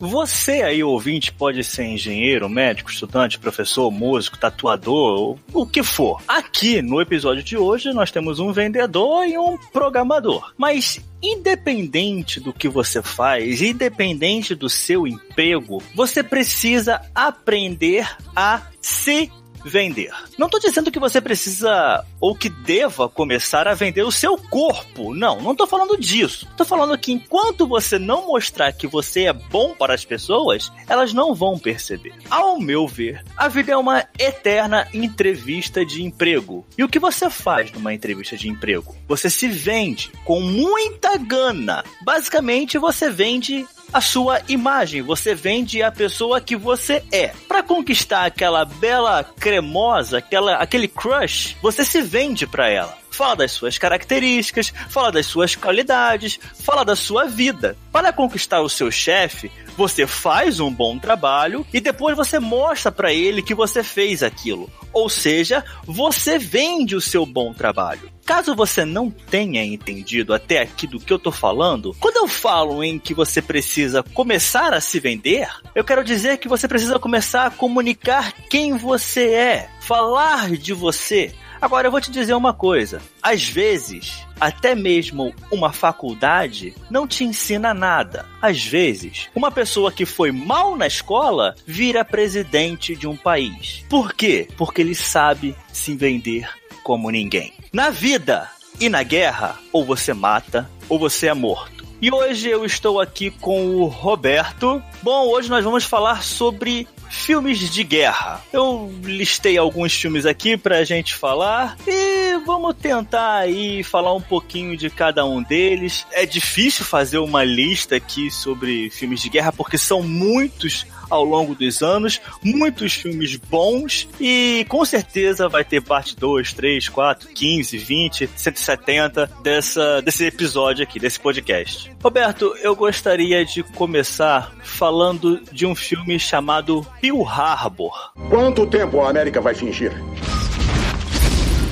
Você aí, ouvinte, pode ser engenheiro, médico, estudante, professor, músico, tatuador, o que for. Aqui no episódio de hoje nós temos um vendedor e um programador. Mas independente do que você faz, independente do seu emprego, você precisa aprender a se vender. Não estou dizendo que você precisa ou que deva começar a vender o seu corpo. Não, não estou falando disso. Estou falando que enquanto você não mostrar que você é bom para as pessoas, elas não vão perceber. Ao meu ver, a vida é uma eterna entrevista de emprego. E o que você faz numa entrevista de emprego? Você se vende com muita gana. Basicamente, você vende a sua imagem, você vende a pessoa que você é. Para conquistar aquela bela cremosa, aquela, aquele crush, você se vende para ela. Fala das suas características, fala das suas qualidades, fala da sua vida. Para conquistar o seu chefe, você faz um bom trabalho e depois você mostra para ele que você fez aquilo. Ou seja, você vende o seu bom trabalho. Caso você não tenha entendido até aqui do que eu tô falando, quando eu falo em que você precisa começar a se vender, eu quero dizer que você precisa começar a comunicar quem você é, falar de você. Agora eu vou te dizer uma coisa: às vezes, até mesmo uma faculdade não te ensina nada. Às vezes, uma pessoa que foi mal na escola vira presidente de um país. Por quê? Porque ele sabe se vender como ninguém. Na vida e na guerra, ou você mata ou você é morto. E hoje eu estou aqui com o Roberto. Bom, hoje nós vamos falar sobre filmes de guerra. Eu listei alguns filmes aqui pra gente falar e vamos tentar aí falar um pouquinho de cada um deles. É difícil fazer uma lista aqui sobre filmes de guerra porque são muitos ao longo dos anos, muitos filmes bons e com certeza vai ter parte 2, 3, 4, 15, 20, 170 dessa, desse episódio aqui, desse podcast. Roberto, eu gostaria de começar falando de um filme chamado Pearl Harbor. Quanto tempo a América vai fingir?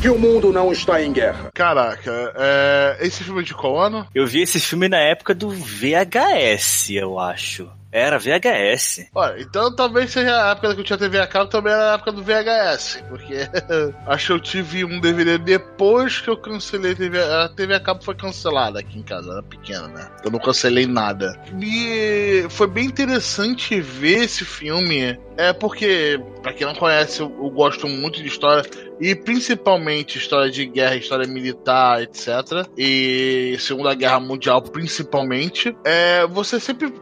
que o mundo não está em guerra. Caraca, é... esse filme é de qual ano? Eu vi esse filme na época do VHS, eu acho. Era VHS. Olha, então talvez seja a época que eu tinha TV a cabo, também era a época do VHS. Porque acho que eu tive um DVD depois que eu cancelei a TV. A TV a cabo foi cancelada aqui em casa, era pequena, né? Eu não cancelei nada. E foi bem interessante ver esse filme. É porque, pra quem não conhece, eu, eu gosto muito de história e principalmente história de guerra, história militar, etc. E Segunda Guerra Mundial, principalmente. É, você sempre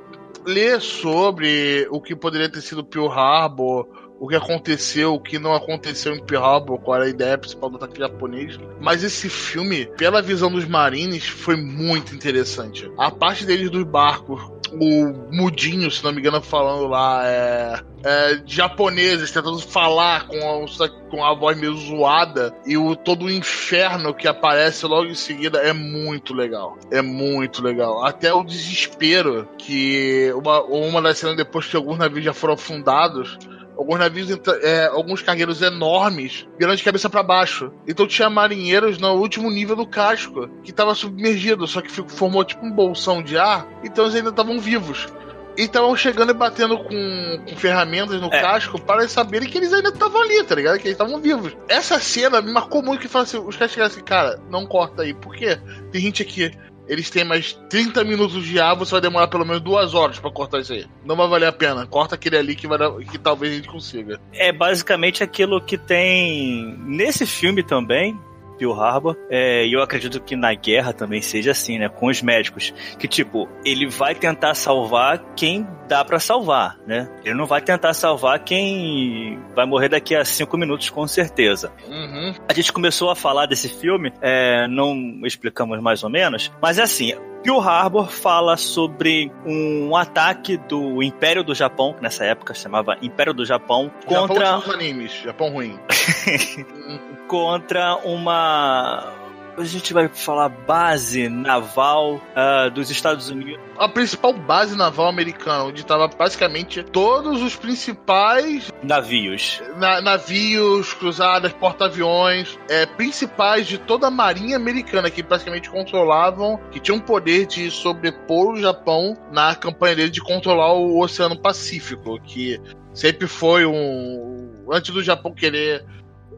ler sobre o que poderia ter sido Pearl Harbor, o que aconteceu, o que não aconteceu em Pearl Harbor, qual era a ideia principal do ataque japonês. Mas esse filme, pela visão dos marines, foi muito interessante. A parte deles dos barcos, o Mudinho, se não me engano, falando lá, é, é, japoneses tentando falar com a, com a voz meio zoada e o, todo o inferno que aparece logo em seguida é muito legal. É muito legal. Até o desespero que uma, uma das cenas depois que alguns navios já foram afundados, alguns navios, é, alguns cargueiros enormes, virando de cabeça para baixo. Então tinha marinheiros no último nível do casco, que estava submergido, só que formou tipo um bolsão de ar, então eles ainda estavam vivos. E estavam chegando e batendo com, com ferramentas no é. casco para saberem que eles ainda estavam ali, tá ligado? Que eles estavam vivos. Essa cena me marcou muito que fala assim, os caras chegaram assim, cara, não corta aí, por quê? Tem gente aqui eles têm mais 30 minutos de ar, você vai demorar pelo menos duas horas para cortar isso aí. Não vai valer a pena. Corta aquele ali que, vai que talvez a gente consiga. É basicamente aquilo que tem nesse filme também, Pearl Harbor. É, e eu acredito que na guerra também seja assim, né? Com os médicos. Que, tipo, ele vai tentar salvar quem dá para salvar, né? Ele não vai tentar salvar quem vai morrer daqui a cinco minutos, com certeza. Uhum. A gente começou a falar desse filme, é, não explicamos mais ou menos, mas é assim, Pearl Harbor fala sobre um ataque do Império do Japão, que nessa época se chamava Império do Japão, contra. Japão os animes, Japão ruim. contra uma a gente vai falar base naval uh, dos Estados Unidos. A principal base naval americana, onde estava basicamente todos os principais navios, na, navios, cruzadas, porta-aviões, é, principais de toda a marinha americana que praticamente controlavam, que tinham poder de sobrepor o Japão na campanha dele de controlar o Oceano Pacífico, que sempre foi um antes do Japão querer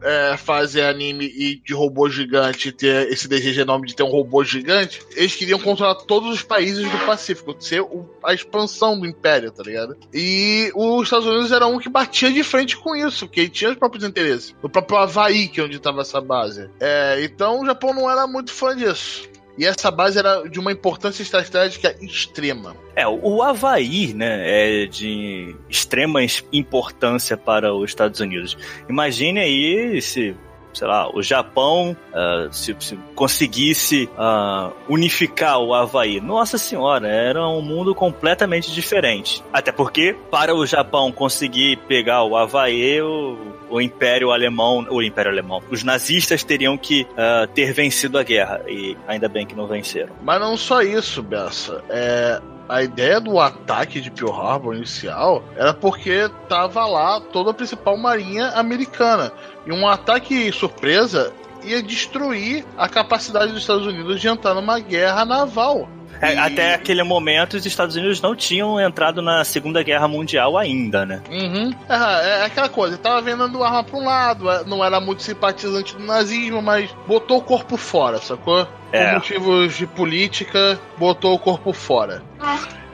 é, fazer anime e de robô gigante ter esse desejo enorme de ter um robô gigante, eles queriam controlar todos os países do Pacífico, ser o, a expansão do Império, tá ligado? E os Estados Unidos era um que batia de frente com isso, ele tinha os próprios interesses. O próprio Havaí, que é onde estava essa base. É, então o Japão não era muito fã disso. E essa base era de uma importância estratégica extrema. É, o Havaí, né, é de extrema importância para os Estados Unidos. Imagine aí se sei lá, o Japão uh, se, se, conseguisse uh, unificar o Havaí. Nossa senhora, era um mundo completamente diferente. Até porque, para o Japão conseguir pegar o Havaí, o, o Império Alemão, o Império Alemão, os nazistas teriam que uh, ter vencido a guerra. E ainda bem que não venceram. Mas não só isso, Bessa. É, a ideia do ataque de Pearl Harbor inicial era porque tava lá toda a principal marinha americana. E um ataque surpresa ia destruir a capacidade dos Estados Unidos de entrar numa guerra naval. É, e... Até aquele momento, os Estados Unidos não tinham entrado na Segunda Guerra Mundial ainda, né? Uhum. É, é aquela coisa, tava vendendo arma pra um lado, é, não era muito simpatizante do nazismo, mas botou o corpo fora, sacou? É. Por motivos de política, botou o corpo fora.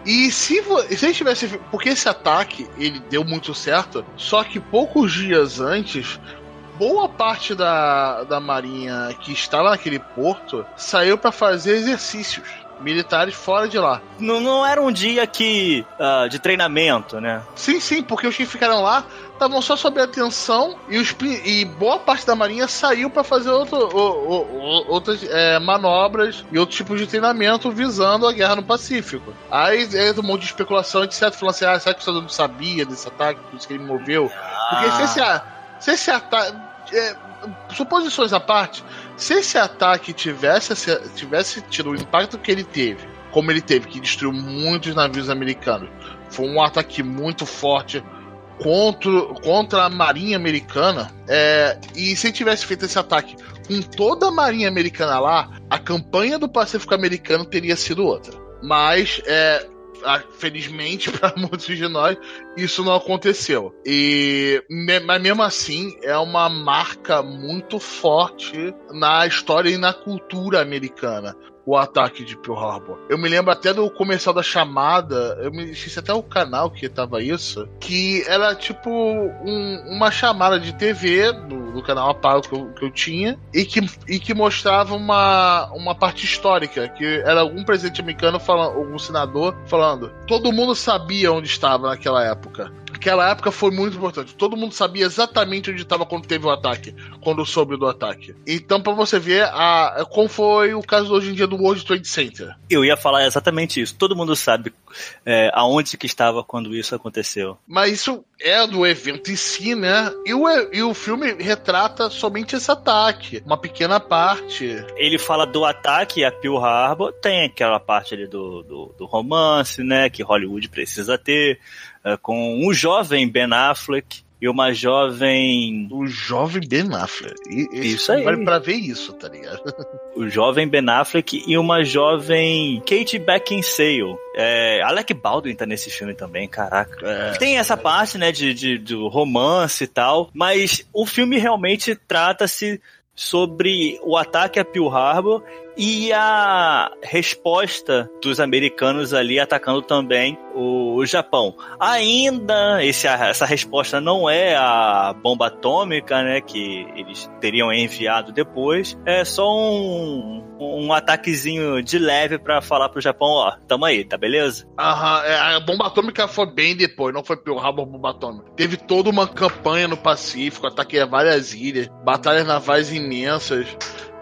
E se, se ele tivesse. Porque esse ataque ele deu muito certo, só que poucos dias antes, boa parte da, da marinha que estava naquele porto saiu para fazer exercícios militares fora de lá. Não, não era um dia que uh, de treinamento, né? Sim, sim, porque os que ficaram lá estavam só sob atenção e, os, e boa parte da marinha saiu para fazer outro, outras é, manobras e outros tipos de treinamento visando a guerra no Pacífico. Aí entra um monte de especulação, etc. Falando assim, ah, será que o Unidos sabia desse ataque, por isso que ele moveu? Porque se esse, se esse ataque. É, suposições à parte, se esse ataque tivesse, tivesse tido o impacto que ele teve, como ele teve, que destruiu muitos navios americanos, foi um ataque muito forte contra, contra a marinha americana, é, e se tivesse feito esse ataque com toda a marinha americana lá, a campanha do Pacífico americano teria sido outra. Mas é, felizmente para muitos de nós, isso não aconteceu. E mas mesmo assim é uma marca muito forte na história e na cultura americana o ataque de Pearl Harbor. Eu me lembro até do comercial da chamada, eu me esqueci até o canal que tava isso, que era tipo um, uma chamada de TV do, do canal Apago que eu, que eu tinha e que, e que mostrava uma, uma parte histórica, que era algum presidente americano falando, algum senador falando, todo mundo sabia onde estava naquela época aquela época foi muito importante. Todo mundo sabia exatamente onde estava quando teve o ataque, quando soube do ataque. Então, para você ver a, como foi o caso hoje em dia do World Trade Center. Eu ia falar exatamente isso. Todo mundo sabe é, aonde que estava quando isso aconteceu. Mas isso é do evento em si, né? E o, e o filme retrata somente esse ataque, uma pequena parte. Ele fala do ataque a Pearl Harbor, tem aquela parte ali do, do, do romance, né? Que Hollywood precisa ter com um jovem Ben Affleck e uma jovem. O jovem Ben Affleck. E, isso aí. Vale pra ver isso, tá ligado? O jovem Ben Affleck e uma jovem Kate Beckinsale. É, Alec Baldwin tá nesse filme também, caraca. É, Tem essa parte, né, de, de, do romance e tal, mas o filme realmente trata-se sobre o ataque a Pearl Harbor e a resposta dos americanos ali atacando também o, Japão. Ainda esse, essa resposta não é a bomba atômica, né, que eles teriam enviado depois, é só um, um ataquezinho de leve para falar pro Japão, ó, tamo aí, tá beleza? Aham, é, a bomba atômica foi bem depois, não foi pelo rabo bomba atômica. Teve toda uma campanha no Pacífico, ataque a várias ilhas, batalhas navais imensas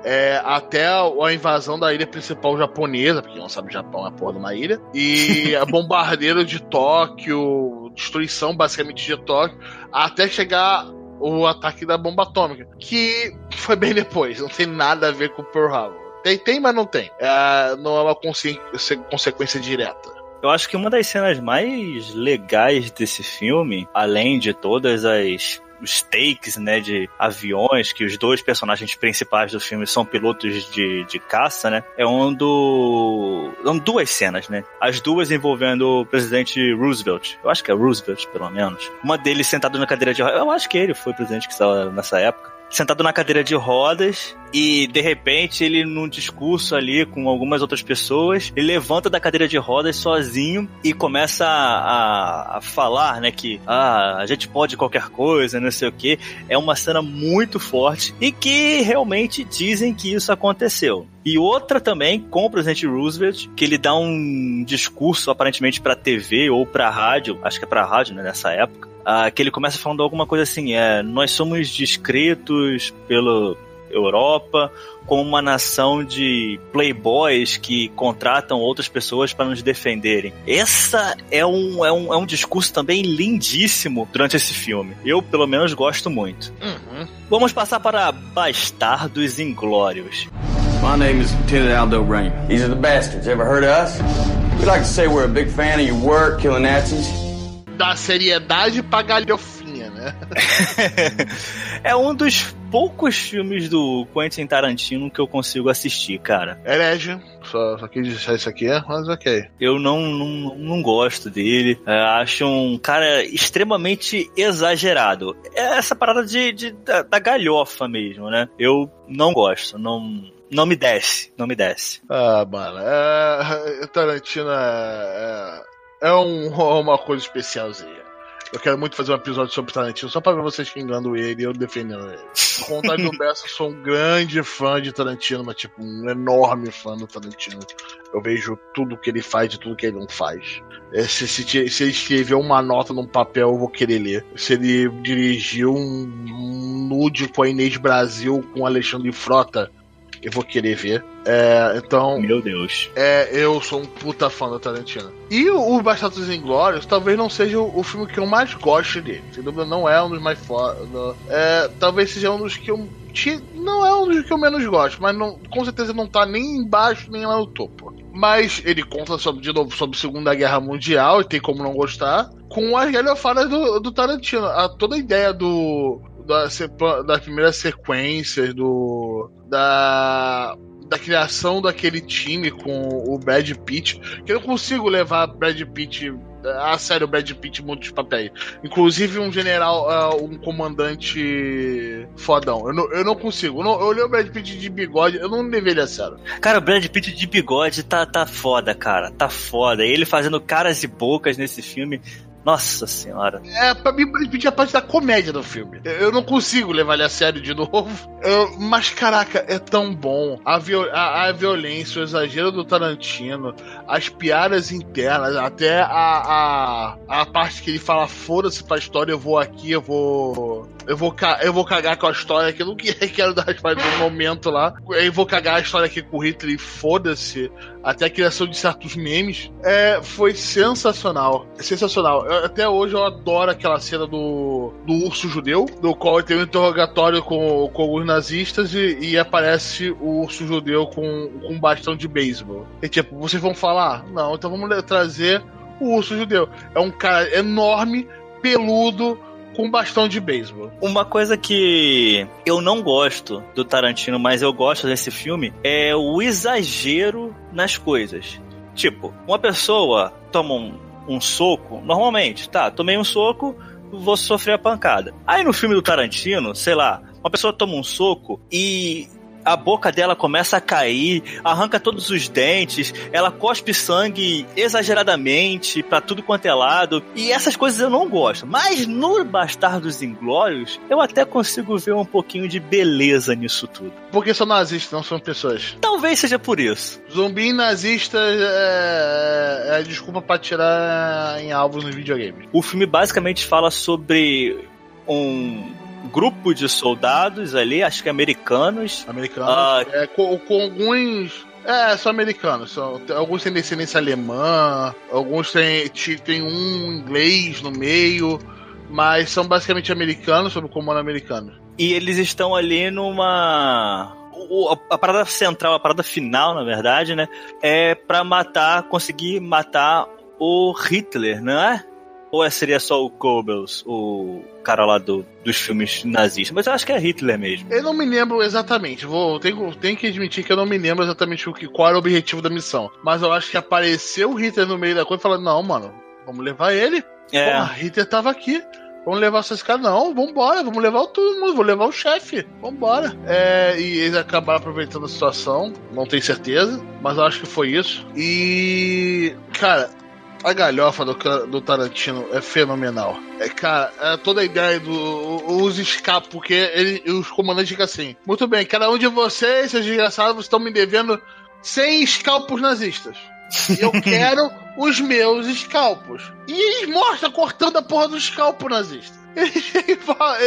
é, até a, invasão da ilha principal japonesa, porque não sabe o Japão é a porra de uma ilha, e a bombardeiro de Tóquio, destruição basicamente de Tóquio, até chegar o ataque da bomba atômica, que foi bem depois, não tem nada a ver com Pearl Harbor. Tem, tem, mas não tem. É, não é uma consequência direta. Eu acho que uma das cenas mais legais desse filme, além de todas as os takes, né, de aviões, que os dois personagens principais do filme são pilotos de, de caça, né, é um do... São duas cenas, né, as duas envolvendo o presidente Roosevelt, eu acho que é Roosevelt, pelo menos. Uma deles sentado na cadeira de eu acho que ele foi o presidente que estava nessa época, sentado na cadeira de rodas e de repente ele num discurso ali com algumas outras pessoas, ele levanta da cadeira de rodas sozinho e começa a, a, a falar, né, que ah, a gente pode qualquer coisa, não sei o que. É uma cena muito forte e que realmente dizem que isso aconteceu. E outra também com o presidente Roosevelt, que ele dá um discurso aparentemente para TV ou para rádio, acho que é para rádio, né, nessa época, ah, que ele começa falando alguma coisa assim, é, nós somos descritos pela Europa como uma nação de playboys que contratam outras pessoas para nos defenderem. Essa é um, é, um, é um discurso também lindíssimo durante esse filme. Eu, pelo menos, gosto muito. Uhum. Vamos passar para Bastardos Inglórios. My name is Lieutenant Aldo Rain. These are the bastards. Ever heard of us? We like to say we're a big fan of your work, killing Nazis da seriedade pra galhofinha, né? é um dos poucos filmes do Quentin Tarantino que eu consigo assistir, cara. Herege. Só, só quis deixar isso aqui, mas ok. Eu não, não, não gosto dele. É, acho um cara extremamente exagerado. É essa parada de, de da, da galhofa mesmo, né? Eu não gosto, não não me desce, não me desce. Ah, mano, é, Tarantino é, é um, uma coisa especialzinha. Eu quero muito fazer um episódio sobre Tarantino, só pra ver vocês xingando ele e eu defendendo ele. Vontade do Bessa, sou um grande fã de Tarantino, mas tipo, um enorme fã do Tarantino. Eu vejo tudo que ele faz e tudo que ele não faz. É, se, se, se, ele escreveu uma nota num papel, eu vou querer ler. Se ele dirigiu um, um nude com a Inês Brasil com Alexandre Frota, eu vou querer ver. É, então. Meu Deus. É, eu sou um puta fã da Tarantino. E o, o Bastardos Inglórios talvez não seja o, o, filme que eu mais goste dele. Sem dúvida, não é um dos mais foda. É, talvez seja um dos que eu. Não é um dos que eu menos gosto, mas não, com certeza não tá nem embaixo nem lá no topo. Mas ele conta sobre, de novo sobre a Segunda Guerra Mundial, e tem como não gostar, com as galhofadas do, do Tarantino. A, toda a ideia do, da, das primeiras sequências do da da criação daquele time com o Brad Pitt, que eu não consigo levar Brad Pitt a sério Brad Pitt muitos papéis. Inclusive um general, uh, um comandante fodão. Eu não, eu não consigo. Eu, não, eu olhei o Brad Pitt de bigode, eu não levei ele a sério. Cara, o Brad Pitt de bigode tá, tá foda, cara. Tá foda. Ele fazendo caras e bocas nesse filme nossa senhora. É, pra mim, Pitt é a parte da comédia do filme. Eu não consigo levar ele a sério de novo. Eu, mas, caraca, é tão bom. A, viol a, a, violência, o exagero do Tarantino, as piadas internas, até a, a, a parte que ele fala: foda-se pra história, eu vou aqui, eu vou. Eu vou, eu vou cagar com a história que eu não quero dar partes do momento lá. Eu vou cagar a história aqui com o Hitler e foda-se. Até a criação de certos memes. É, foi sensacional. Sensacional. Eu, até hoje eu adoro aquela cena do, do urso judeu, do qual tem um interrogatório com, com alguns nazistas e, e aparece o urso judeu com, com um bastão de beisebol. E tipo, vocês vão falar? Não, então vamos trazer o urso judeu. É um cara enorme, peludo, com bastão de beisebol. Uma coisa que eu não gosto do Tarantino, mas eu gosto desse filme, é o exagero nas coisas. Tipo, uma pessoa toma um, um soco, normalmente, tá, tomei um soco, vou sofrer a pancada. Aí no filme do Tarantino, sei lá, uma pessoa toma um soco e a boca dela começa a cair, arranca todos os dentes, ela cospe sangue exageradamente para tudo quanto é lado. E essas coisas eu não gosto. Mas no Bastardos Inglórios, eu até consigo ver um pouquinho de beleza nisso tudo. Porque são nazistas, não são pessoas. Talvez seja por isso. Zumbi nazista é, é, é desculpa para tirar em alvos no videogame. O filme basicamente fala sobre um grupo de soldados ali, acho que americanos. Americanos. Uh, é, com, com, alguns. É, são americanos. São, alguns têm descendência alemã, alguns têm, têm um inglês no meio, mas são basicamente americanos, sob o comando americano. e eles estão ali numa a, parada central, a parada final, na verdade, né? É pra matar, conseguir matar o Hitler, não é? Ou é, seria só o Goebbels, o cara lá do, dos filmes nazistas? Mas eu acho que é Hitler mesmo. Eu não me lembro exatamente. Vou, tenho, tenho que admitir que eu não me lembro exatamente o que, qual era o objetivo da missão. Mas eu acho que apareceu o Hitler no meio da coisa e falou: não, mano, vamos levar ele. É. Pô, Hitler tava aqui. Vamos levar esses caras? Não, vambora, vamos levar todo mundo, vou levar o chefe, vambora. É, e eles acabaram aproveitando a situação, não tenho certeza, mas eu acho que foi isso. E, cara, a galhofa do, do Tarantino é fenomenal. É, cara, é toda a ideia do. Os escapos, porque ele, os comandantes ficam assim. Muito bem, cada um de vocês, seus desgraçados, estão me devendo 100 escalpos nazistas. E eu quero os meus escalpos. E eles mostram cortando a porra do escalpo nazista. Eles,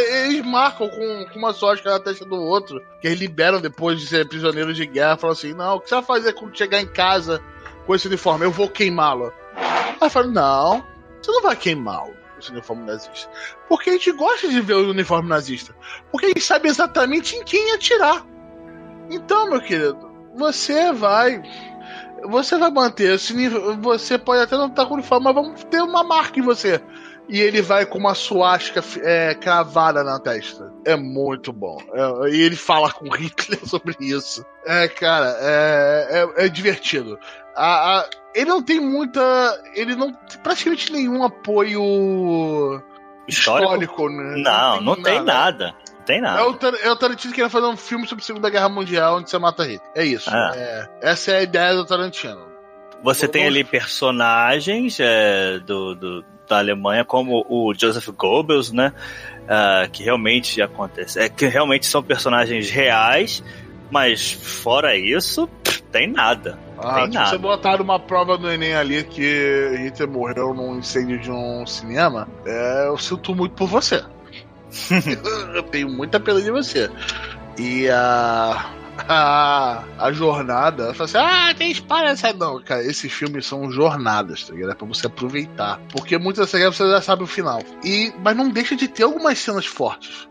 eles marcam com, com uma sorte na testa do outro, que eles liberam depois de ser prisioneiros de guerra. Falam assim: não, o que você vai fazer quando chegar em casa com esse uniforme? Eu vou queimá-lo. Eu falo: não, você não vai queimá-lo esse uniforme nazista. Porque a gente gosta de ver o uniforme nazista. Porque a gente sabe exatamente em quem atirar. Então, meu querido, você vai você vai manter esse nível. Você pode até não estar com uniforme, mas vamos ter uma marca em você. E ele vai com uma suástica é, cravada na testa. É muito bom. É, e ele fala com Hitler sobre isso. É, cara, é, é, é divertido. A, a, ele não tem muita. Ele não tem praticamente nenhum apoio histórico, histórico né? Não, não tem, não tem nada. nada tem nada. É o, é o Tarantino querendo fazer um filme sobre a Segunda Guerra Mundial onde você mata Hitler. É isso. Ah. É, essa é a ideia do Tarantino. Você tem ali personagens é, do, do, da Alemanha, como o Joseph Goebbels, né? Uh, que realmente acontece. É, que realmente são personagens reais, mas fora isso, tem nada. Ah, tem nada. você botar uma prova no Enem ali que Hitler morreu num incêndio de um cinema, é, eu sinto muito por você. eu tenho muita pena de você. E a. A, a jornada, fala assim: ah, tem espada. Não, cara, esses filmes são jornadas, tá ligado? É pra você aproveitar. Porque muitas vezes você já sabe o final. E, mas não deixa de ter algumas cenas fortes.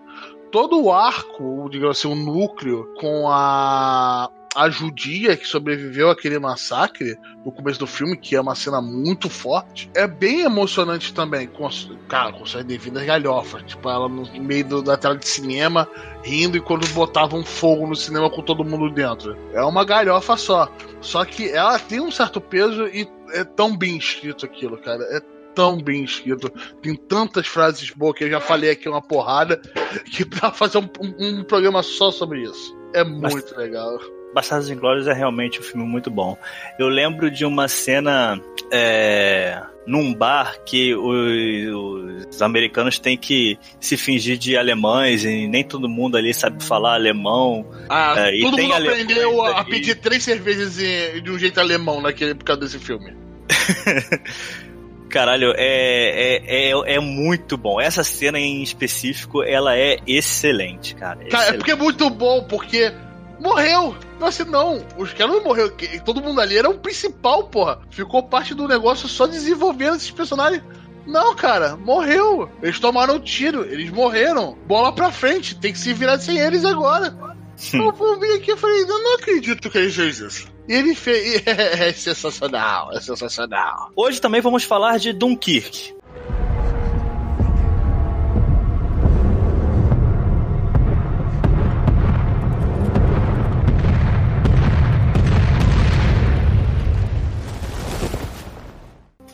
Todo o arco, digamos assim, o núcleo com a a judia que sobreviveu àquele massacre no começo do filme, que é uma cena muito forte, é bem emocionante também, com, cara, com suas devidas galhofas. Tipo, ela no meio do, da tela de cinema, rindo e quando botavam fogo no cinema com todo mundo dentro. É uma galhofa só. Só que ela tem um certo peso e é tão bem escrito aquilo, cara. É tão bem escrito. Tem tantas frases boas que eu já falei aqui uma porrada que pra fazer um, um, um programa só sobre isso. É muito Mas... legal. Bastardos Inglórios é realmente um filme muito bom. Eu lembro de uma cena é, num bar que os, os, americanos têm que se fingir de alemães e nem todo mundo ali sabe falar alemão. Ah, é, todo mundo aprendeu a, a pedir três cervejas de um jeito alemão naquele, por causa desse filme. Caralho, é, é, é, é, muito bom. Essa cena em específico, ela é excelente, cara. cara excelente. é porque é muito bom, porque morreu. Não, assim, não. Os caras não morreram. Todo mundo ali era o principal, porra. Ficou parte do negócio só desenvolvendo esses personagens. Não, cara, morreu. Eles tomaram tiro, eles morreram. Bola pra frente, tem que se virar sem eles agora. eu vou vir aqui e falei, eu não acredito que ele fez isso. E ele fez. É, é sensacional, é sensacional. Hoje também vamos falar de Dunkirk.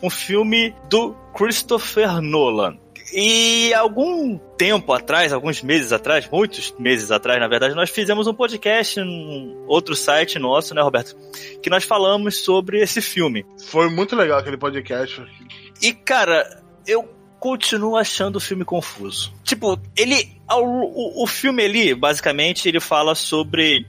Um filme do Christopher Nolan. E algum tempo atrás, alguns meses atrás, muitos meses atrás, na verdade, nós fizemos um podcast em outro site nosso, né, Roberto? Que nós falamos sobre esse filme. Foi muito legal aquele podcast. E, cara, eu continuo achando o filme confuso. Tipo, ele. O, o filme ali, basicamente, ele fala sobre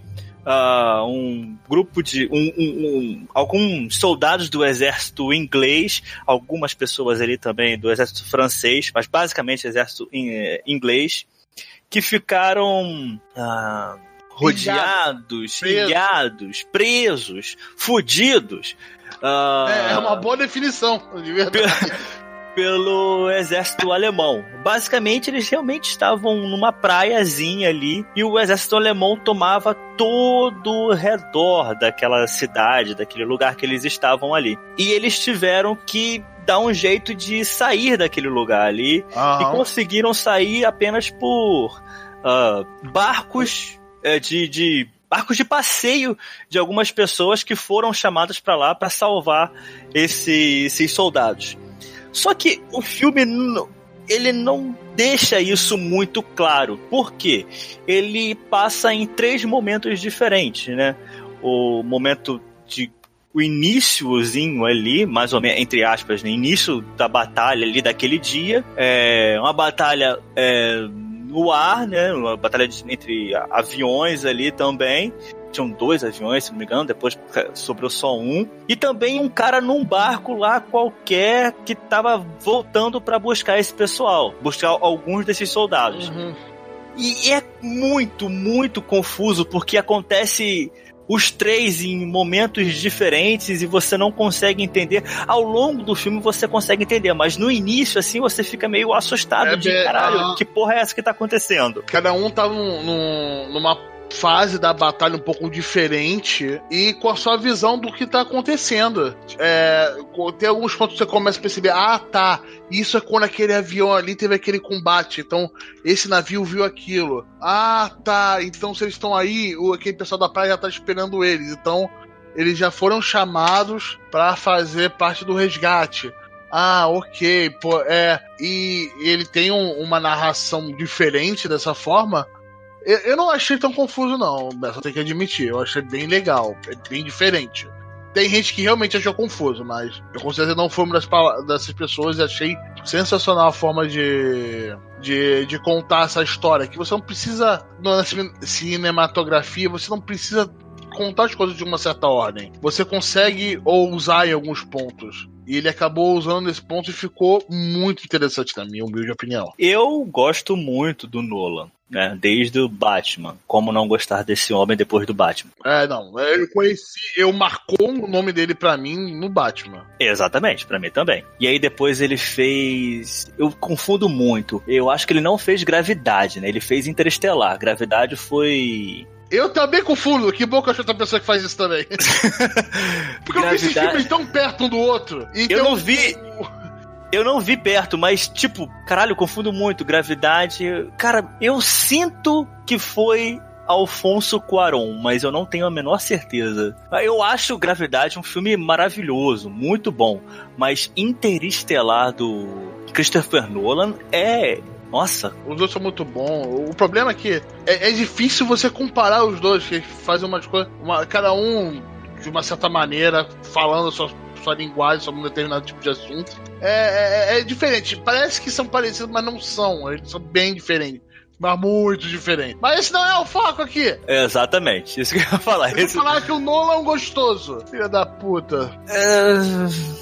uh, um grupo de. Um, um, um, alguns soldados do exército inglês, algumas pessoas ali também do exército francês, mas basicamente exército in, eh, inglês, que ficaram. Uh, rodeados, ilhados, presos, fudidos. Uh, é, é uma boa definição, de verdade. pelo exército alemão. Basicamente, eles realmente estavam numa praiazinha ali e o exército alemão tomava todo o redor daquela cidade, daquele lugar que eles estavam ali. E eles tiveram que dar um jeito de sair daquele lugar ali Aham. e conseguiram sair apenas por ah, barcos eh, de, de barcos de passeio de algumas pessoas que foram chamadas para lá para salvar esse- esses soldados. Só que o filme ele não deixa isso muito claro. Por quê? Ele passa em três momentos diferentes, né? O momento de o iníciozinho ali, mais ou menos, entre aspas, no início da batalha ali daquele dia, é uma batalha é, no ar, né? Uma batalha de- entre aviões ali também. Tinham dois aviões, se não me engano, depois sobrou só um. E também um cara num barco lá qualquer que tava voltando para buscar esse pessoal, buscar alguns desses soldados. Uhum. E é muito, muito confuso porque acontece os três em momentos diferentes e você não consegue entender. Ao longo do filme você consegue entender, mas no início, assim, você fica meio assustado É de caralho, ah. que porra é essa que tá acontecendo? Cada um tá num- num- numa fase da batalha um pouco diferente e com a sua visão do que tá acontecendo. É, tem alguns pontos que você começa a perceber, ah, tá, isso é quando aquele avião ali teve aquele combate, então esse navio viu aquilo. Ah, tá, então se eles estão aí, o, aquele pessoal da praia já tá esperando eles, então eles já foram chamados pra fazer parte do resgate. Ah, ok, pô, é. E ele tem um- uma narração diferente dessa forma. Eu, eu não achei tão confuso, não, só tenho que admitir. Eu achei bem legal, é bem diferente. Tem gente que realmente achou confuso, mas eu com certeza não fui uma das dessas pessoas e achei sensacional a forma de, de, de contar essa história. Que você não precisa, na cine- cinematografia, você não precisa contar as coisas de uma certa ordem. Você consegue ousar em alguns pontos. E ele acabou usando nesse ponto e ficou muito interessante, na minha humilde opinião. Eu gosto muito do Nolan, né? Desde o Batman. Como não gostar desse homem depois do Batman? É, não, eu conheci, eu marcou o nome dele pra mim no Batman. Exatamente, pra mim também. E aí depois ele fez. Eu confundo muito. Eu acho que ele não fez Gravidade, né? Ele fez Interestelar. Gravidade foi. Eu também confundo, que bom que eu acho outra pessoa que faz isso também. Porque eu vi esses filmes tão perto um do outro. Então, Eu não vi. Eu não vi perto, mas, tipo, caralho, eu confundo muito. Gravidade. Cara, eu sinto que foi Alfonso Cuaron, mas eu não tenho a menor certeza. Eu acho Gravidade um filme maravilhoso, muito bom. Mas Interestelar do Christopher Nolan é. Nossa, Os dois são muito bons. O problema é que é, é difícil você comparar os dois, que fazem umas coisas. uma- cada um de uma certa maneira, falando a sua, sua linguagem sobre um determinado tipo de assunto. É, é- é diferente. Parece que são parecidos, mas não são. Eles são bem diferentes. Mas muito diferentes. Mas esse não é o foco aqui. exatamente. Isso que eu ia falar. Eu vou Esse- falar que o Nolan é um gostoso. Filha da puta. É,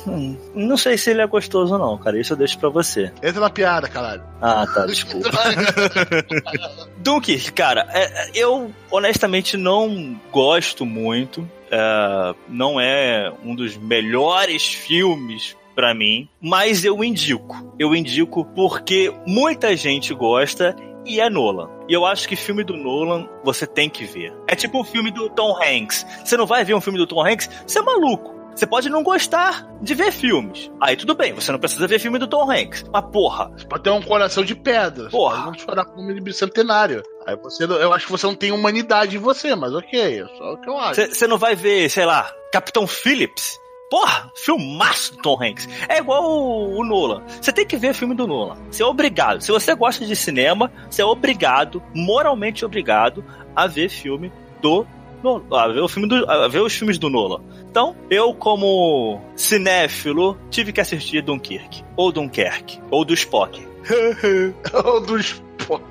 hum, Não sei se ele é gostoso, não, cara. Isso eu deixo pra você. Entra na piada, caralho. Ah, tá, desculpa. Dunkirk, cara, é- é- eu honestamente não gosto muito. é, não é um dos melhores filmes pra mim, mas eu indico. Eu indico porque muita gente gosta e é Nolan. E eu acho que filme do Nolan você tem que ver. É tipo o filme do Tom Hanks. Você não vai ver um filme do Tom Hanks? Você é maluco. Você pode não gostar de ver filmes. Aí tudo bem, você não precisa ver filme do Tom Hanks. Mas porra, Pode ter um coração de pedra. Porra. Não chorar com o de bicentenário. Aí você, eu acho que você não tem humanidade em você, mas ok, é só o que eu acho. Você não vai ver, sei lá, Capitão Phillips? Porra, filmaço do Tom Hanks. É igual o, o Nolan. Você tem que ver filme do Nolan. Você é obrigado. Se você gosta de cinema, você é obrigado, moralmente obrigado, a ver filme do Nolan. A ver, o filme do, a ver os filmes do Nolan. Então, eu, como cinéfilo, tive que assistir Dunkirk. Ou Dunkerque. Ou do Spock. Ou do Spock.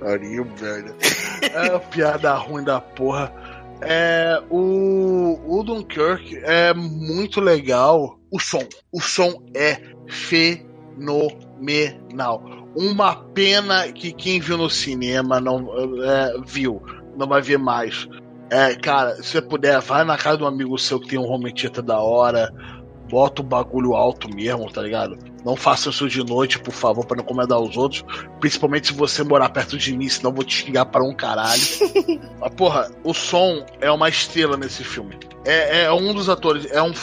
Pariu, velho. É piada ruim da porra. É, o, o Dunkirk é muito legal. O som. O som é fenomenal. Uma pena que quem viu no cinema não é, viu. Não vai ver mais. É, cara, se você puder, vai na casa de um amigo seu que tem um home da hora. Bota o bagulho alto mesmo, tá ligado? Não faça isso de noite, por favor, para não incomodar os outros. Principalmente se você morar perto de mim, senão eu vou te xingar para um caralho. Mas, porra, o som é uma estrela nesse filme. É, é um dos atores, é um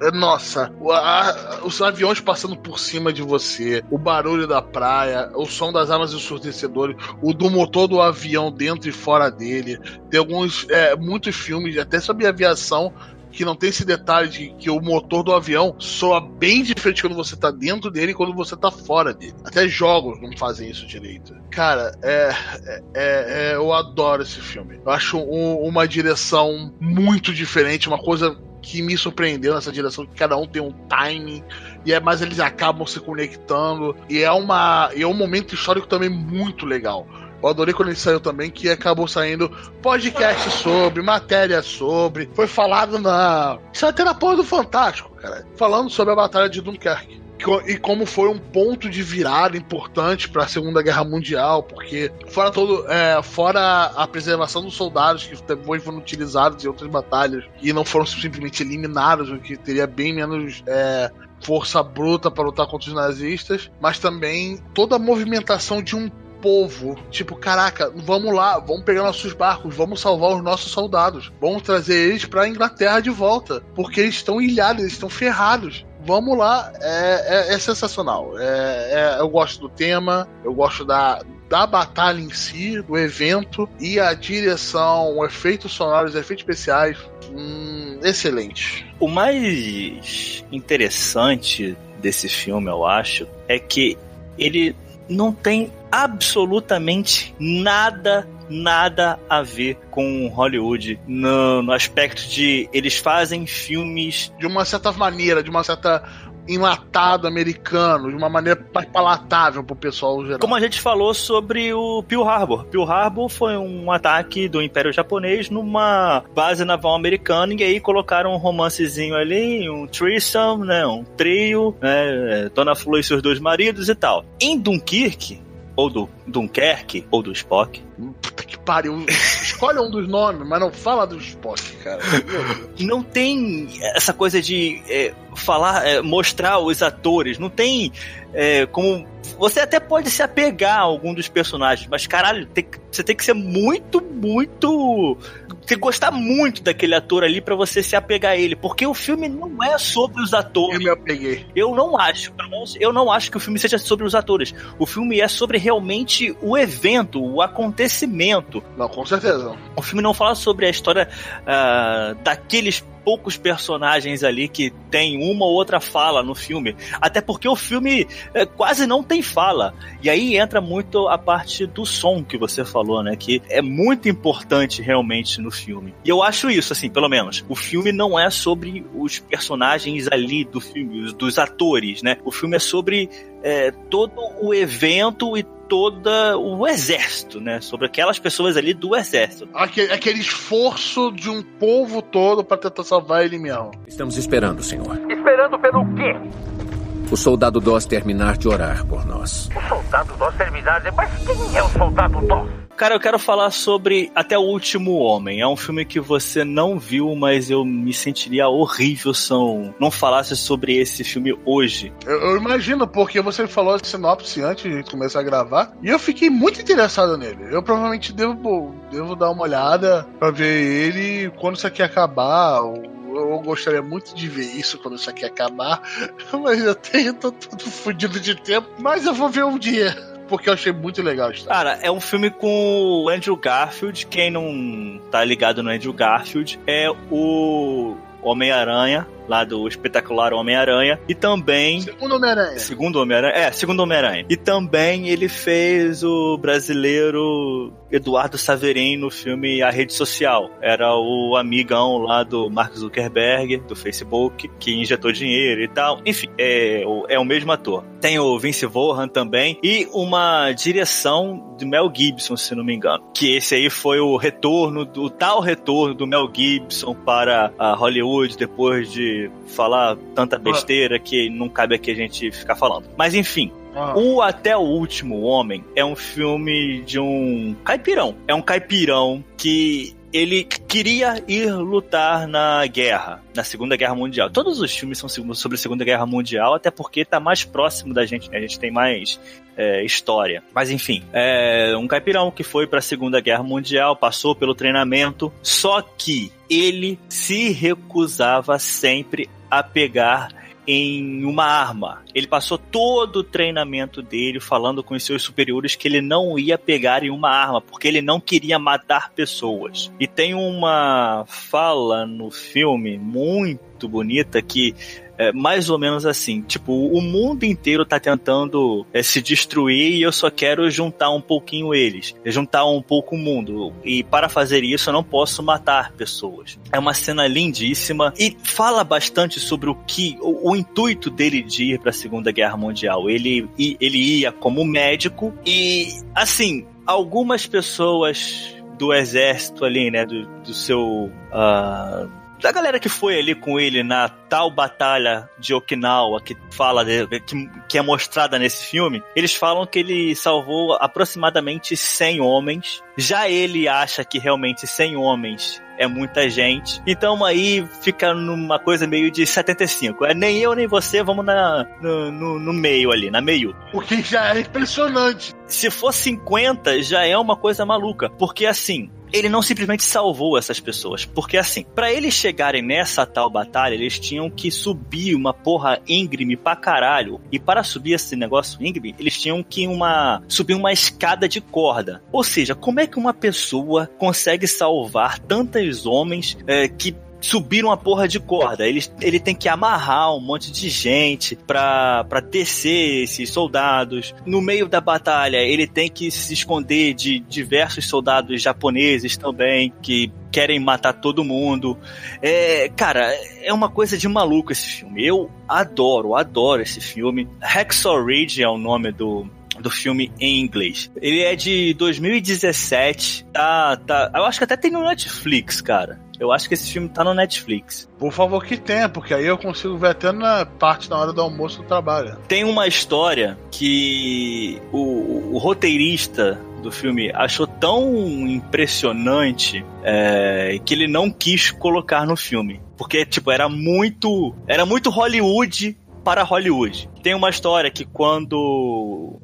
é, nossa, a, os aviões passando por cima de você, o barulho da praia, o som das armas ensurdecedores, o do motor do avião dentro e fora dele. Tem alguns, é, muitos filmes, até sobre aviação, que não tem esse detalhe de que o motor do avião soa bem diferente quando você tá dentro dele e quando você tá fora dele. Até jogos não fazem isso direito. Cara, é, é, é, eu adoro esse filme. Eu acho um, uma direção muito diferente, uma coisa que me surpreendeu nessa direção, que cada um tem um timing, e é, mas eles acabam se conectando, e é, uma, e é um momento histórico também muito legal. Eu adorei quando ele saiu também, que acabou saindo podcast sobre, matéria sobre. Foi falado na. Isso até na porra do Fantástico, cara. Falando sobre a Batalha de Dunkerque e como foi um ponto de virada importante para a Segunda Guerra Mundial, porque fora todo, é, fora a preservação dos soldados que depois foram utilizados em outras batalhas e não foram simplesmente eliminados, o que teria bem menos é, força bruta para lutar contra os nazistas, mas também toda a movimentação de um povo. Tipo, caraca, vamos lá, vamos pegar nossos barcos, vamos salvar os nossos soldados, vamos trazer eles para Inglaterra de volta, porque eles estão ilhados, eles estão ferrados vamos lá, é, é, é sensacional. É, é, eu gosto do tema, eu gosto da, da batalha em si, do evento e a direção, efeitos sonoros, efeitos especiais, hum, excelente. O mais interessante desse filme, eu acho, é que ele não tem absolutamente nada nada a ver com Hollywood no, no aspecto de eles fazem filmes de uma certa maneira, de uma certa enlatado americano, de uma maneira mais palatável pro pessoal geral. Como a gente falou sobre o Pearl Harbor. Pearl Harbor foi um ataque do Império Japonês numa base naval americana e aí colocaram um romancezinho ali, um threesome, né, um trio, né, Dona Flor e seus dois maridos e tal. Em Dunkirk, ou do Dunkerque, ou do Spock. Puta que pariu. Escolhe um dos nomes, mas não fala do Spock, cara. não tem essa coisa de é, falar, é, mostrar os atores. Não tem é, como. Você até pode se apegar a algum dos personagens, mas caralho, tem, você tem que ser muito, muito. Que gostar muito daquele ator ali para você se apegar a ele. Porque o filme não é sobre os atores. Eu me apeguei. Eu não acho, eu não acho que o filme seja sobre os atores. O filme é sobre realmente o evento, o acontecimento. Não, com certeza. O filme não fala sobre a história uh, daqueles poucos personagens ali que tem uma ou outra fala no filme. Até porque o filme é, quase não tem fala. E aí entra muito a parte do som que você falou, né? Que é muito importante realmente no filme. E eu acho isso, assim, pelo menos. O filme não é sobre os personagens ali do filme, dos atores, né? O filme é sobre é, todo o evento e todo o exército, né? Sobre aquelas pessoas ali do exército. Aquele, aquele esforço de um povo todo para tentar salvar ele mesmo. Estamos esperando, senhor. Esperando pelo quê? O soldado Doss terminar de orar por nós. O soldado Doss terminar de... Mas quem é o soldado Doss? Cara, eu quero falar sobre Até o Último Homem. É um filme que você não viu, mas eu me sentiria horrível se não falasse sobre esse filme hoje. Eu, eu imagino, porque você falou a sinopse antes de começar a gravar, e eu fiquei muito interessado nele. Eu provavelmente devo, devo dar uma olhada pra ver ele quando isso aqui acabar, eu gostaria muito de ver isso quando isso aqui acabar, mas eu tenho tô todo fodido de tempo, mas eu vou ver um dia porque eu achei muito legal. Cara, é um filme com o Andrew Garfield. Quem não tá ligado no Andrew Garfield é o Homem-Aranha lá do espetacular Homem-Aranha. E também. Segundo Homem-Aranha. Segundo Homem-Aranha. É, segundo Homem-Aranha. E também ele fez o brasileiro Eduardo Saverin no filme A Rede Social. Era o amigão lá do Mark Zuckerberg, do Facebook, que injetou dinheiro e tal. Enfim, é, é o mesmo ator. Tem o Vince Vaughan também. E uma direção de Mel Gibson, se não me engano. Que esse aí foi o retorno, do, o tal retorno do Mel Gibson para a Hollywood depois de falar tanta besteira que não cabe aqui a gente ficar falando. Mas enfim, ah. O Até o Último Homem é um filme de um caipirão. É um caipirão que ele queria ir lutar na guerra, na Segunda Guerra Mundial. Todos os filmes são sobre a Segunda Guerra Mundial, até porque tá mais próximo da gente, né? A gente tem mais é, história. Mas enfim, é um caipirão que foi para a Segunda Guerra Mundial, passou pelo treinamento, só que ele se recusava sempre a pegar em uma arma. Ele passou todo o treinamento dele falando com os seus superiores que ele não ia pegar em uma arma, porque ele não queria matar pessoas. E tem uma fala no filme muito bonita que é mais ou menos assim, tipo, o mundo inteiro tá tentando é, se destruir e eu só quero juntar um pouquinho eles, juntar um pouco o mundo. E para fazer isso eu não posso matar pessoas. É uma cena lindíssima e fala bastante sobre o que o, o intuito dele de ir para a Segunda Guerra Mundial. Ele ele ia como médico e assim, algumas pessoas do exército ali, né, do, do seu uh, da galera que foi ali com ele na tal batalha de Okinawa que fala de, que, que é mostrada nesse filme, eles falam que ele salvou aproximadamente 100 homens. Já ele acha que realmente 100 homens é muita gente. Então aí fica numa coisa meio de 75. É nem eu nem você, vamos na, no, no, no meio ali, na meio. O que já é impressionante. Se for 50, já é uma coisa maluca. Porque assim, ele não simplesmente salvou essas pessoas. Porque assim, para eles chegarem nessa tal batalha, eles tinham que subir uma porra íngreme pra caralho. E para subir esse negócio íngreme, eles tinham que uma subir uma escada de corda. Ou seja, como é que uma pessoa consegue salvar tantos homens é, que subiram a porra de corda. Ele, ele tem que amarrar um monte de gente pra, pra descer esses soldados. No meio da batalha, ele tem que se esconder de diversos soldados japoneses também, que querem matar todo mundo. É, cara, é uma coisa de maluco esse filme. Eu adoro, adoro esse filme. Hacksaw Ridge é o nome do, do filme em inglês. Ele é de 2017, tá, tá, eu acho que até tem no Netflix, cara. Eu acho que esse filme tá no Netflix. Por favor que tenha, porque aí eu consigo ver até na parte na hora do almoço do trabalho. Tem uma história que o, o roteirista do filme achou tão impressionante é, que ele não quis colocar no filme. Porque, tipo, era muito. Era muito Hollywood para Hollywood. Tem uma história que quando.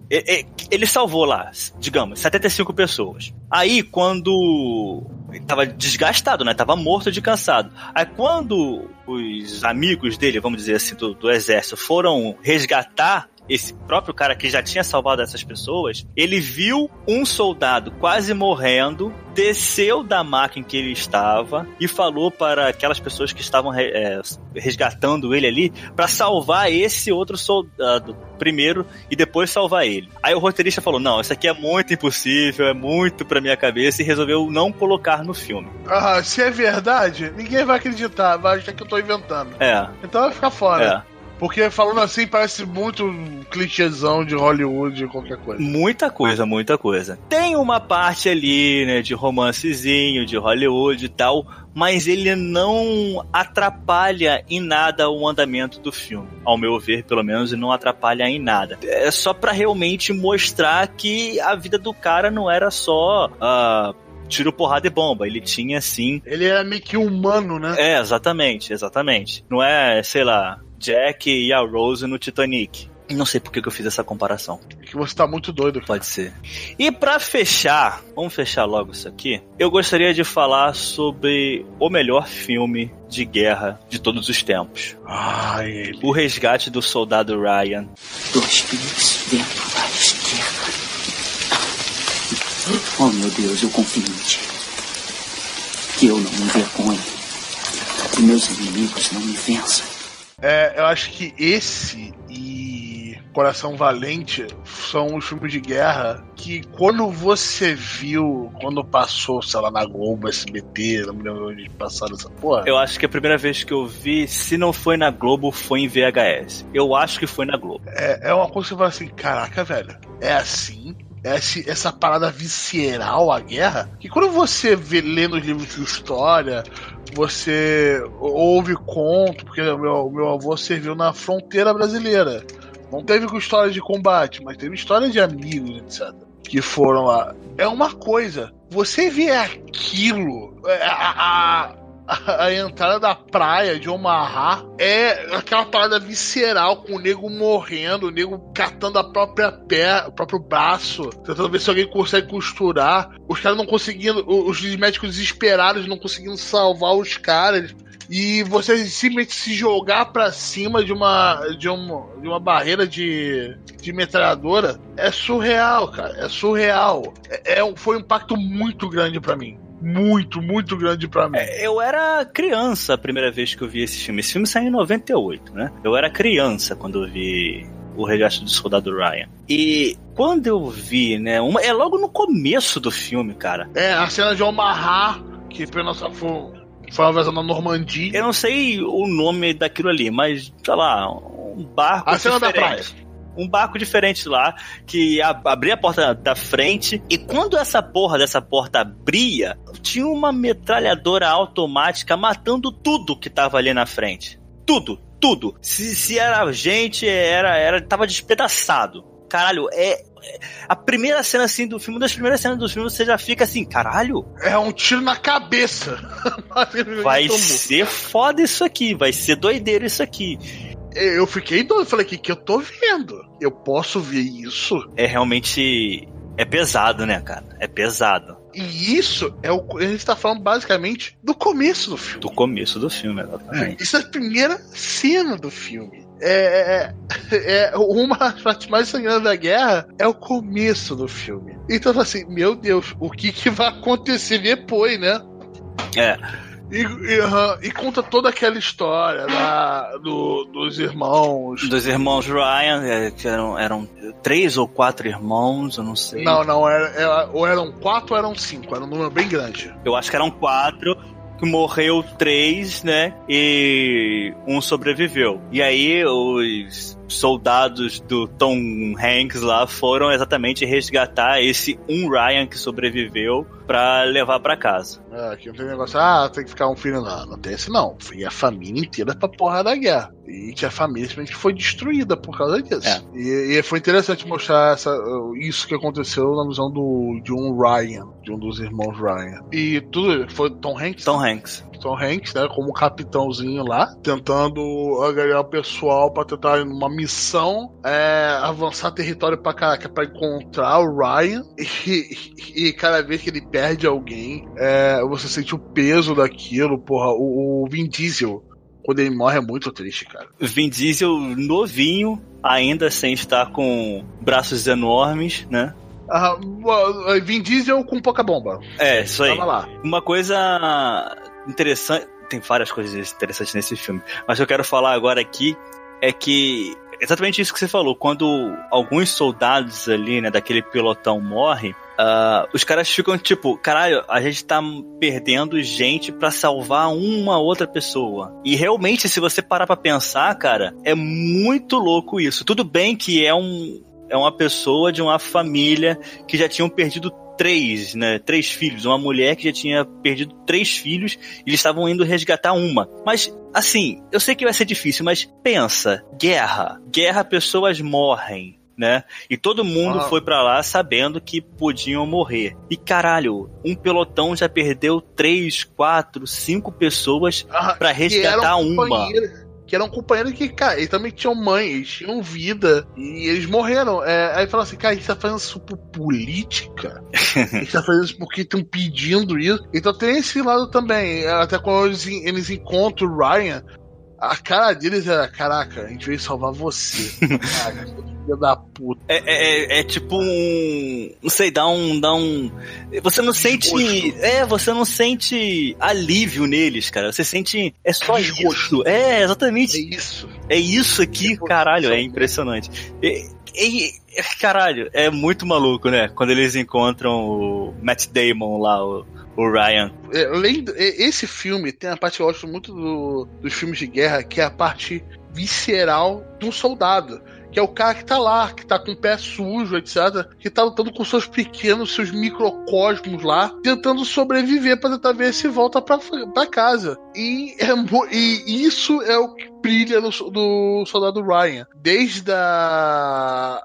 Ele salvou lá, digamos, 75 pessoas. Aí, quando. Ele tava desgastado, né? Tava morto de cansado. Aí, quando os amigos dele, vamos dizer assim, do, do exército, foram resgatar esse próprio cara que já tinha salvado essas pessoas, ele viu um soldado quase morrendo, desceu da máquina em que ele estava e falou para aquelas pessoas que estavam é, resgatando ele ali para salvar esse outro soldado primeiro e depois salvar ele. Aí o roteirista falou: "Não, isso aqui é muito impossível, é muito para minha cabeça" e resolveu não colocar no filme. Ah, se é verdade, ninguém vai acreditar, vai achar que eu tô inventando. É. Então vai ficar fora. É. Porque falando assim parece muito um clichêzão de Hollywood, qualquer coisa. Muita coisa, muita coisa. Tem uma parte ali, né, de romancezinho, de Hollywood e tal, mas ele não atrapalha em nada o andamento do filme. Ao meu ver, pelo menos, ele não atrapalha em nada. É só para realmente mostrar que a vida do cara não era só. Uh, tiro, porrada e bomba. Ele tinha, assim. Ele era meio que humano, né? É, exatamente, exatamente. Não é, sei lá, Jack e a Rose no Titanic. Não sei por que eu fiz essa comparação. É que você tá muito doido. Pode ser. E para fechar, vamos fechar logo isso aqui. Eu gostaria de falar sobre o melhor filme de guerra de todos os tempos. Ah, ele. O Resgate do Soldado Ryan. Dois pés dentro da esquerda. Oh meu Deus, eu confio em ti. Que eu não me envergonhe. Que meus inimigos não me vençam. É, eu acho que esse e Coração Valente são os filmes de guerra que quando você viu, quando passou, sei lá, na Globo, SBT, não me lembro onde passaram essa porra. Eu acho que a primeira vez que eu vi, se não foi na Globo, foi em VHS. Eu acho que foi na Globo. É, é uma coisa que você fala assim, caraca, velho, é assim? Essa, parada visceral à guerra, que quando você vê lendo os livros de história, você ouve conto, porque o meu, meu avô serviu na fronteira brasileira. Não teve história de combate, mas teve história de amigos, etc. que foram lá. É uma coisa. Você vê aquilo, é, a, a, entrada da praia de Omaha é aquela parada visceral com o nego morrendo, o nego catando a própria pé, o próprio braço, tentando ver se alguém consegue costurar. Os caras não conseguindo, os médicos desesperados não conseguindo salvar os caras e você simplesmente se jogar para cima de uma, de uma de uma barreira de, de metralhadora é surreal, cara. É surreal. É, é foi um impacto muito grande para mim. Muito, muito grande para mim. É, eu era criança a primeira vez que eu vi esse filme. Esse filme saiu em 98, né? Eu era criança quando eu vi o Resgate do Soldado Ryan. E quando eu vi, né? Uma, é logo no começo do filme, cara. É, a cena de Omaha, que foi nossa. Foi foi uma versão da Normandia. Eu não sei o nome daquilo ali, mas, sei lá, um barco. A cena diferente. da praia. Um barco diferente lá, que abria a porta da frente, e quando essa porra dessa porta abria, tinha uma metralhadora automática matando tudo que tava ali na frente. Tudo, tudo. Se, se era gente, era, era, tava despedaçado. Caralho, é, a primeira cena assim do filme, uma das primeiras cenas do filme, você já fica assim, caralho. É um tiro na cabeça. vai ser foda isso aqui, vai ser doideiro isso aqui. Eu fiquei doido, falei, o que, que eu tô vendo? Eu posso ver isso? É realmente. É pesado, né, cara? É pesado. E isso é o. A gente tá falando basicamente do começo do filme. Do começo do filme, exatamente. Isso é a primeira cena do filme. É, é, é uma das partes mais sangrantes da guerra é o começo do filme. Então, assim, meu Deus, o que, que vai acontecer depois, né? É. E, e, e, conta toda aquela história lá do, dos irmãos. Dos irmãos Ryan, é, que eram, eram três ou quatro irmãos, eu não sei. Não, não, era, era, ou eram quatro ou eram cinco, era um número bem grande. Eu acho que eram quatro, que morreu três, né? E um sobreviveu. E aí os soldados do Tom Hanks lá foram exatamente resgatar esse um Ryan que sobreviveu para levar para casa. É, aqui não tem negócio, ah, tem que ficar um filho lá. Não tem esse não. Foi a família inteira pra porra da guerra. E que a família simplesmente foi destruída por causa disso. É. E, e, foi interessante mostrar essa, isso que aconteceu na visão do, de um Ryan, de um dos irmãos Ryan. E tudo foi Tom Hanks? Tom Hanks. Tom Hanks, né, como capitãozinho lá, tentando agregar o pessoal para tentar uma missão é, avançar território pra caraca, pra encontrar o Ryan. E, e, cada vez que ele perde alguém, é, você sente o peso daquilo, porra. O, o Vin Diesel, quando ele morre, é muito triste, cara. Vin Diesel novinho, ainda sem estar com braços enormes, né? Uh, Vin Diesel com pouca bomba. É, isso aí. Uma coisa interessante. Tem várias coisas interessantes nesse filme. Mas eu quero falar agora aqui é que exatamente isso que você falou. Quando alguns soldados ali, né, daquele pelotão morrem, uh, os caras ficam tipo, caralho, a gente tá perdendo gente para salvar uma outra pessoa. E realmente, se você parar pra pensar, cara, é muito louco isso. Tudo bem que é um. É uma pessoa de uma família que já tinham perdido três, né? Três filhos. Uma mulher que já tinha perdido três filhos e eles estavam indo resgatar uma. Mas, assim, eu sei que vai ser difícil, mas pensa: guerra. Guerra, pessoas morrem. Né? E todo mundo ah. foi para lá sabendo que podiam morrer. E caralho, um pelotão já perdeu três, quatro, cinco pessoas ah, para resgatar uma que eram companheiros que, cara, eles também tinham mãe, eles tinham vida, e eles morreram. É, aí fala assim, cara, a gente tá fazendo isso por política? a gente tá fazendo isso porque estão pedindo isso? Então tem esse lado também. Até quando eles, eles encontram o Ryan, a cara deles era, caraca, a gente veio salvar você. Caraca, filho da puta. É, é, é, é, tipo um. Não sei, dá um. Dá um você não Desgosto. sente. É, você não sente alívio neles, cara. Você sente. É só Desgosto. isso. É, exatamente. É isso. É isso aqui, caralho, é impressionante. E, e, caralho, é muito maluco, né? Quando eles encontram o Matt Damon lá, o o Ryan. É, além, esse filme tem a parte que eu gosto muito do, dos filmes de guerra, que é a parte visceral do soldado. Que é o cara que tá lá, que tá com o pé sujo, etc. Que tá lutando com seus pequenos, seus microcosmos lá, tentando sobreviver para tentar ver se volta pra casa. E, é, e isso é o que brilha no, do soldado Ryan. Desde a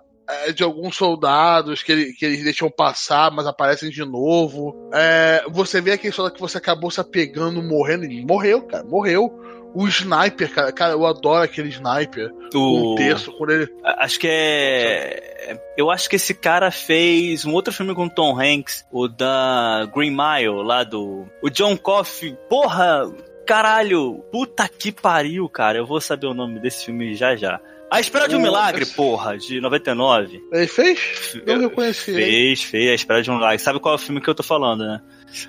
de alguns soldados que, ele, que eles deixam passar, mas aparecem de novo. É, você vê aquele soldado que você acabou se apegando, morrendo, e morreu, cara, morreu. O sniper, cara, cara, eu adoro aquele sniper. O Um texto, quando ele. Acho que é. Eu acho que esse cara fez um outro filme com o Tom Hanks, o da Green Mile, lá do. O John Coffey. Porra! Caralho! Puta que pariu, cara. Eu vou saber o nome desse filme já já. A Espera de um Milagre, porra, de 99. Ele fez? Eu reconheci. Fez, fez, A Espera de um Milagre. Sabe qual é o filme que eu tô falando, né?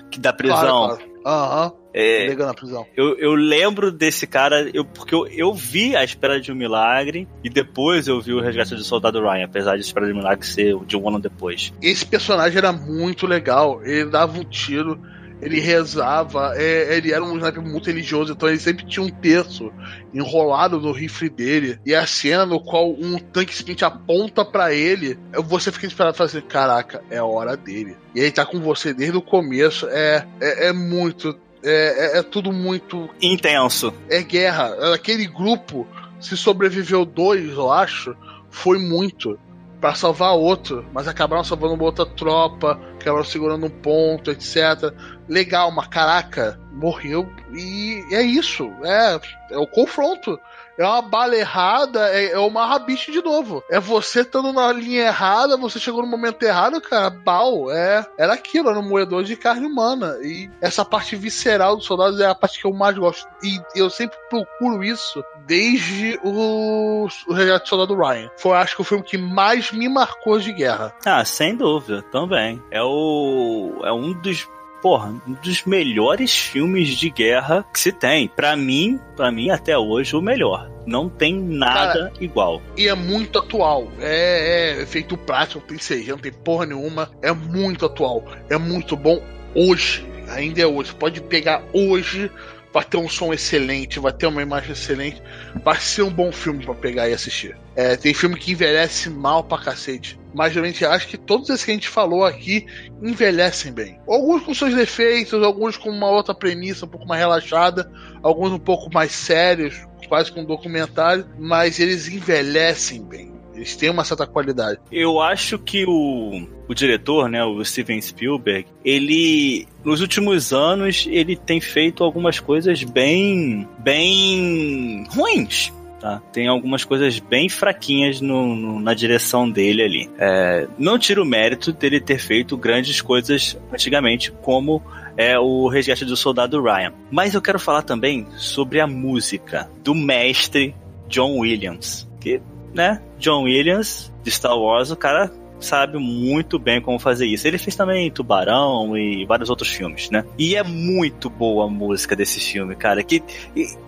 Que da prisão. Claro, claro. Aham. É, Legal na prisão. eu, eu lembro desse cara, eu, porque eu, eu vi A Espera de um Milagre e depois eu vi o Resgate do Soldado Ryan, apesar de A Espera de um Milagre ser de um ano depois. Esse personagem era muito legal. Ele dava um tiro, ele rezava, é, ele era um sniper muito religioso, então ele sempre tinha um terço enrolado no rifle dele. E a cena no qual um tanque sprint aponta pra ele, você fica esperando e fala assim: caraca, é hora dele. E ele tá com você desde o começo. É, é, é muito. É, é, é tudo muito. Intenso. É guerra. Aquele grupo, se sobreviveu dois, eu acho, foi muito. Pra salvar outro, mas acabaram salvando uma outra tropa, acabaram segurando um ponto, etc. Legal, mas caraca, morreu e é isso. É, é o confronto. É uma bala errada, é, é uma rabiche de novo. É você estando na linha errada, você chegou no momento errado, cara. Bal, é, era aquilo, era um moedor de carne humana. E essa parte visceral dos soldados é a parte que eu mais gosto. E eu sempre procuro isso desde o, o Resgate do Soldado Ryan. Foi, acho que, o filme que mais me marcou de guerra. Ah, sem dúvida, também. É o. É um dos. Porra, um dos melhores filmes de guerra que se tem. Pra mim, para mim, até hoje, o melhor. Não tem nada igual. E é muito atual. É, é efeito prático, tem CG, não tem porra nenhuma. É muito atual. É muito bom hoje. Ainda é hoje. Pode pegar hoje. Vai ter um som excelente, vai ter uma imagem excelente. Vai ser um bom filme pra pegar e assistir. É, tem filme que envelhece mal pra cacete. Mas realmente acho que todos esses que a gente falou aqui envelhecem bem. Alguns com seus defeitos, alguns com uma outra premissa um pouco mais relaxada, alguns um pouco mais sérios, quase com um documentário, mas eles envelhecem bem. Eles têm uma certa qualidade. Eu acho que o, o diretor, né, o Steven Spielberg, ele nos últimos anos ele tem feito algumas coisas bem bem ruins. Tá? Tem algumas coisas bem fraquinhas no, no- na direção dele ali. É, não tira o mérito dele ter feito grandes coisas antigamente, como é o Resgate do Soldado Ryan. Mas eu quero falar também sobre a música do mestre John Williams. Que, né, John Williams de Star Wars, o cara sabe muito bem como fazer isso. Ele fez também Tubarão e vários outros filmes, né? E é muito boa a música desse filme, cara. Que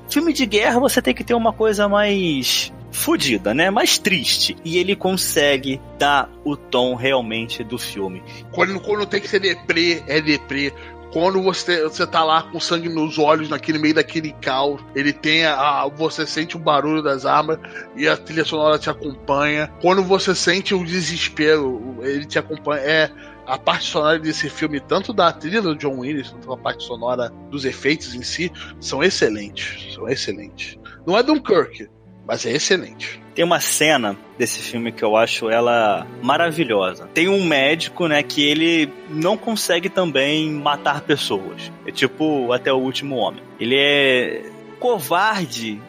filme de guerra você tem que ter uma coisa mais fodida, né? Mais triste. E ele consegue dar o tom realmente do filme. Quando, quando tem que ser deprê, é deprê. Quando você, você tá lá com sangue nos olhos, naquele meio daquele caos, ele tem a, a- você sente o barulho das armas e a trilha sonora te acompanha. Quando você sente o desespero, ele te acompanha. É a parte sonora desse filme, tanto da trilha do John Williams, quanto a parte sonora dos efeitos em si, são excelentes. São excelentes. Não é Dunkirk, mas é excelente. Tem uma cena desse filme que eu acho ela maravilhosa. Tem um médico, né, que ele não consegue também matar pessoas. É tipo até o último homem. Ele é covarde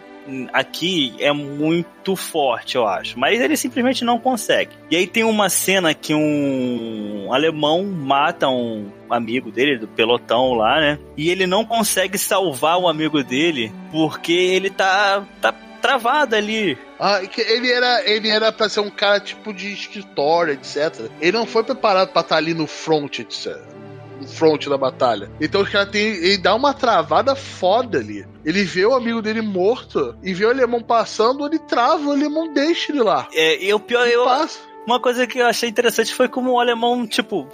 aqui é muito forte, eu acho. Mas ele simplesmente não consegue. E aí tem uma cena que um alemão mata um amigo dele, do pelotão lá, né? E ele não consegue salvar o amigo dele porque ele tá, tá travado ali. Ah, ele era, ele era pra ser um cara tipo de escritório, etc. Ele não foi preparado pra estar ali no front, etc. No front da batalha. Então os caras tem. Ele dá uma travada foda ali. Ele vê o amigo dele morto e vê o alemão passando, ele trava, o alemão deixa ele lá. É, e o pior, Ele eu, passa. uma coisa que eu achei interessante foi como o alemão, tipo,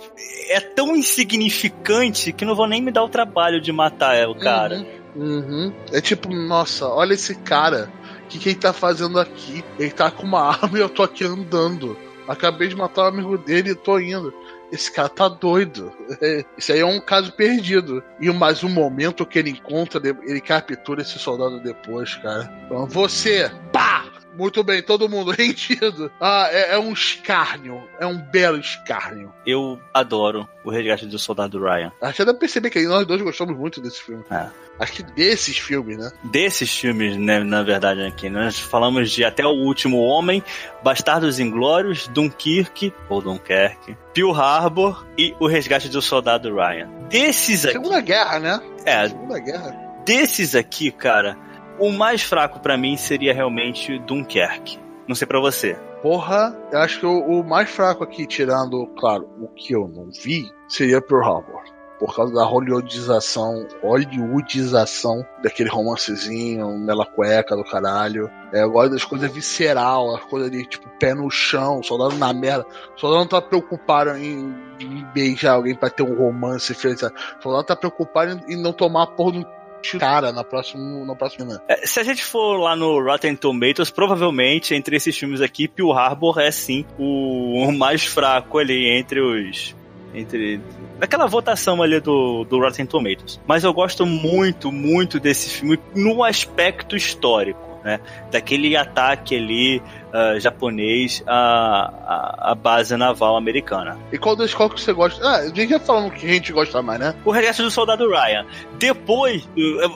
é tão insignificante que não vou nem me dar o trabalho de matar o cara. Uhum, uhum. É tipo, nossa, olha esse cara. Que, que ele tá fazendo aqui? Ele tá com uma arma e eu tô aqui andando. Acabei de matar o amigo dele e tô indo. Esse cara tá doido. É, Isso aí é um caso perdido. E mais um momento que ele encontra, ele captura esse soldado depois, cara. Então, você, pá! Muito bem, todo mundo rendido. Ah, é, é um escárnio. É um belo escárnio. Eu adoro o resgate do soldado Ryan. Acho que dá pra perceber que nós dois gostamos muito desse filme. É. Acho que desses filmes, né? Desses filmes, né, na verdade, aqui, nós falamos de Até o Último Homem, Bastardos Inglórios, Dunkirk, ou Dunkerque, Pearl Harbor e O Resgate do Soldado Ryan. Desses aqui... Segunda Guerra, né? É, Segunda Guerra. desses aqui, cara, o mais fraco pra mim seria realmente Dunkerque. Não sei pra você. Porra, eu acho que o, o mais fraco aqui, tirando, claro, o que eu não vi, seria Pearl Harbor. Por causa da hollywoodização, hollywoodização daquele romancezinho, mela cueca do caralho. É, eu gosto das coisas visceral, as coisas de tipo pé no chão, soldado na merda. Soldado não tá preocupado em, em beijar alguém pra ter um romance feito. soldado tá preocupado em, não tomar porra de um cara na próxima, na próxima. É, se a gente for lá no Rotten Tomatoes, provavelmente entre esses filmes aqui, Pearl Harbor é sim o, o mais fraco ali entre os. Entre. Daquela votação ali do, do Rotten Tomatoes. Mas eu gosto muito, muito desse filme no aspecto histórico. Né, daquele ataque ali ah, japonês à, à, à base naval americana. E qual das qual que você gosta? Ah, a gente já falando que a gente gosta mais, né? O Resgate do Soldado Ryan. Depois,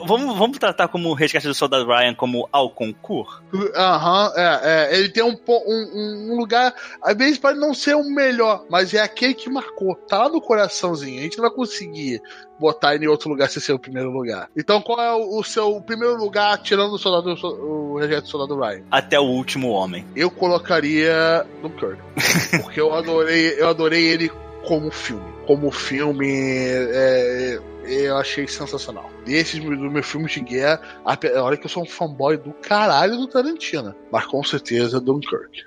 vamos, vamos tratar como o Resgate do Soldado Ryan como ao concurso? Aham, é, é. Ele tem um, um, um lugar. Às vezes pode não ser o melhor, mas é aquele que marcou. Tá lá no coraçãozinho. A gente não vai conseguir botar ele em outro lugar sem ser o primeiro lugar. Então, qual é o, o seu primeiro lugar, tirando o soldado, o resgate do soldado Ryan? Até o último homem. Eu colocaria Dunkirk. porque eu adorei, eu adorei ele como filme. Como filme, é, eu achei sensacional. Desses dos meus filmes de guerra, a- olha que eu sou um fanboy do caralho do Tarantino. Mas com certeza Dunkirk.